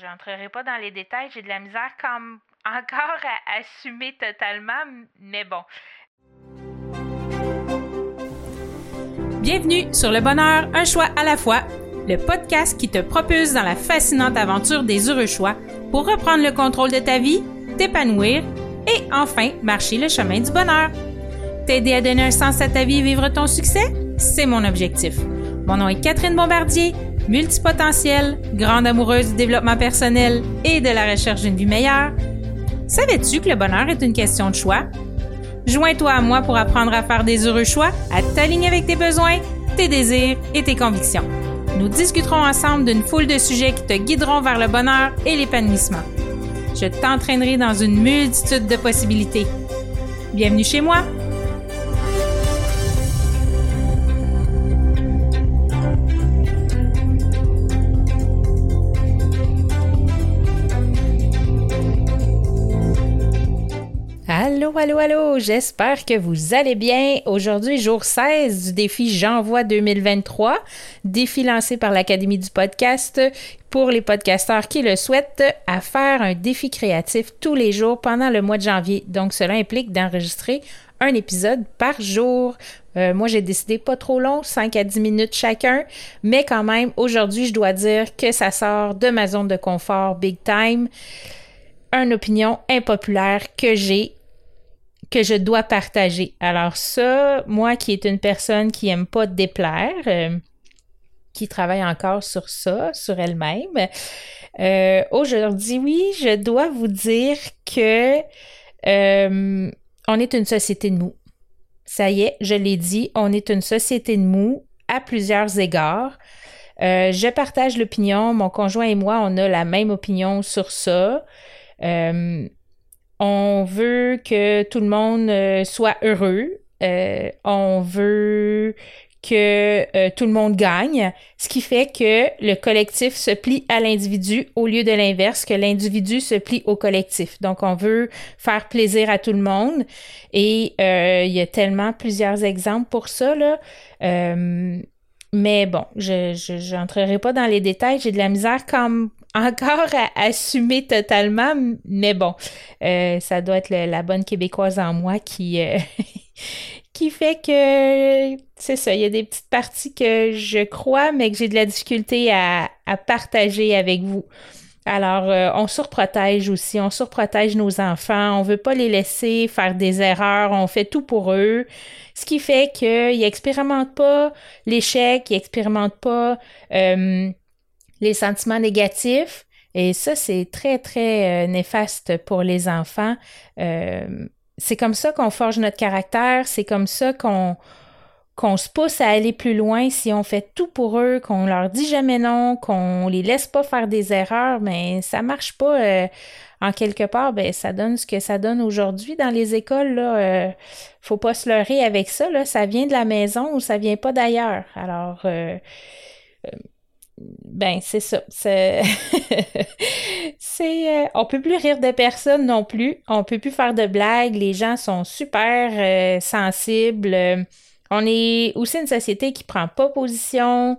J'entrerai pas dans les détails, j'ai de la misère comme encore à assumer totalement, mais bon. Bienvenue sur Le Bonheur, un choix à la fois, le podcast qui te propulse dans la fascinante aventure des heureux choix pour reprendre le contrôle de ta vie, t'épanouir et enfin marcher le chemin du bonheur. T'aider à donner un sens à ta vie et vivre ton succès, c'est mon objectif. Mon nom est Catherine Bombardier multipotentielle, grande amoureuse du développement personnel et de la recherche d'une vie meilleure. Savais-tu que le bonheur est une question de choix? Joins-toi à moi pour apprendre à faire des heureux choix, à t'aligner avec tes besoins, tes désirs et tes convictions. Nous discuterons ensemble d'une foule de sujets qui te guideront vers le bonheur et l'épanouissement. Je t'entraînerai dans une multitude de possibilités. Bienvenue chez moi! Allô, allô, j'espère que vous allez bien. Aujourd'hui, jour 16 du défi J'envoie 2023, défi lancé par l'Académie du podcast pour les podcasteurs qui le souhaitent à faire un défi créatif tous les jours pendant le mois de janvier. Donc, cela implique d'enregistrer un épisode par jour. Euh, moi, j'ai décidé pas trop long, 5 à 10 minutes chacun, mais quand même, aujourd'hui, je dois dire que ça sort de ma zone de confort big time. Une opinion impopulaire que j'ai que je dois partager. Alors ça, moi qui est une personne qui aime pas déplaire, euh, qui travaille encore sur ça, sur elle-même, euh, aujourd'hui, oui, je dois vous dire que euh, on est une société de mou. Ça y est, je l'ai dit, on est une société de mou à plusieurs égards. je partage l'opinion, mon conjoint et moi, on a la même opinion sur ça. On veut que tout le monde euh, soit heureux. Euh, on veut que euh, tout le monde gagne, ce qui fait que le collectif se plie à l'individu au lieu de l'inverse, que l'individu se plie au collectif. Donc, on veut faire plaisir à tout le monde et il y a tellement plusieurs exemples pour ça. Là. mais bon, je n'entrerai pas dans les détails. J'ai de la misère comme encore à assumer totalement, mais bon, euh, ça doit être la bonne québécoise en moi qui, euh, qui fait que c'est ça, il y a des petites parties que je crois, mais que j'ai de la difficulté à, partager avec vous. Alors, euh, on surprotège aussi, on surprotège nos enfants, on veut pas les laisser faire des erreurs, on fait tout pour eux, ce qui fait qu'ils n'expérimentent pas l'échec, ils n'expérimentent pas les sentiments négatifs. Et ça, c'est très, très euh, néfaste pour les enfants. Euh, c'est comme ça qu'on forge notre caractère, c'est comme ça qu'on qu'on se pousse à aller plus loin si on fait tout pour eux, qu'on leur dit jamais non, qu'on les laisse pas faire des erreurs, mais ça marche pas. Euh, en quelque part, ben ça donne ce que ça donne aujourd'hui dans les écoles. Là, faut pas se leurrer avec ça. Là, ça vient de la maison ou ça vient pas d'ailleurs. Alors ben c'est ça. C'est, c'est euh, on peut plus rire de personne non plus. On peut plus faire de blagues. Les gens sont super euh, sensibles. on est aussi une société qui prend pas position.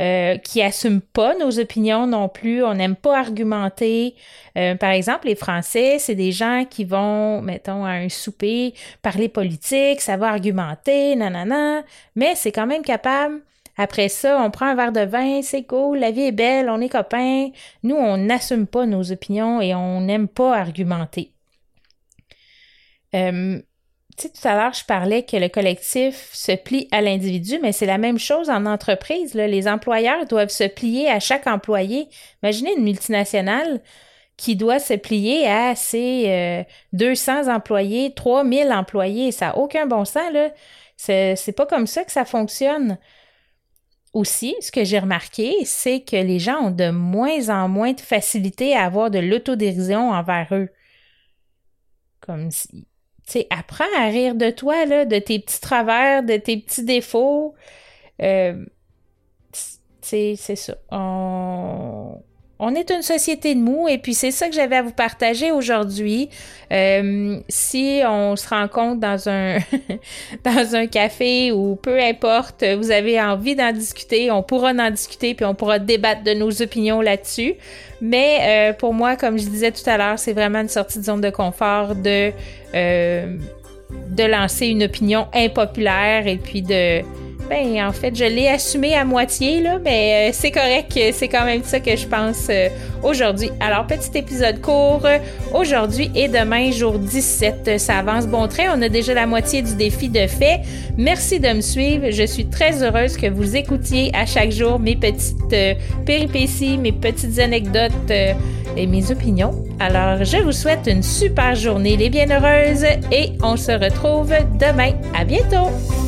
Euh, qui assume pas nos opinions non plus. On n'aime pas argumenter. par exemple, les Français, c'est des gens qui vont, mettons, à un souper, parler politique, va argumenter, nanana, mais c'est quand même capable après ça, on prend un verre de vin, c'est cool, la vie est belle, on est copains. Nous, on n'assume pas nos opinions et on n'aime pas argumenter. Euh, tu sais, tout à l'heure, je parlais que le collectif se plie à l'individu, mais c'est la même chose en entreprise. Les employeurs doivent se plier à chaque employé. Imaginez une multinationale qui doit se plier à ses 200 euh, employés, 3000 employés. Ça n'a aucun bon sens, là. C'est pas comme ça que ça fonctionne aussi, ce que j'ai remarqué, c'est que les gens ont de moins en moins de facilité à avoir de l'autodérision envers eux. Comme si, tu sais, apprends à rire de toi, là, de tes petits travers, de tes petits défauts. Euh, c'est ça. On est une société de mou et puis c'est ça que j'avais à vous partager aujourd'hui. Euh, si on se rencontre dans un dans un café ou peu importe, vous avez envie d'en discuter, on pourra en discuter puis on pourra débattre de nos opinions là-dessus. Mais euh, pour moi, comme je disais tout à l'heure, c'est vraiment une sortie de zone de confort de euh, de lancer une opinion impopulaire et puis de ben, en fait, je l'ai assumé à moitié, là, mais euh, c'est correct, c'est quand même ça que je pense euh, aujourd'hui. Alors, petit épisode court, aujourd'hui et demain, jour 17. Ça avance bon trait. On a déjà la moitié du défi de fait. Merci de me suivre. Je suis très heureuse que vous écoutiez à chaque jour mes petites euh, péripéties, mes petites anecdotes et mes opinions. Alors, je vous souhaite une super journée, les bienheureuses, et on se retrouve demain. À bientôt!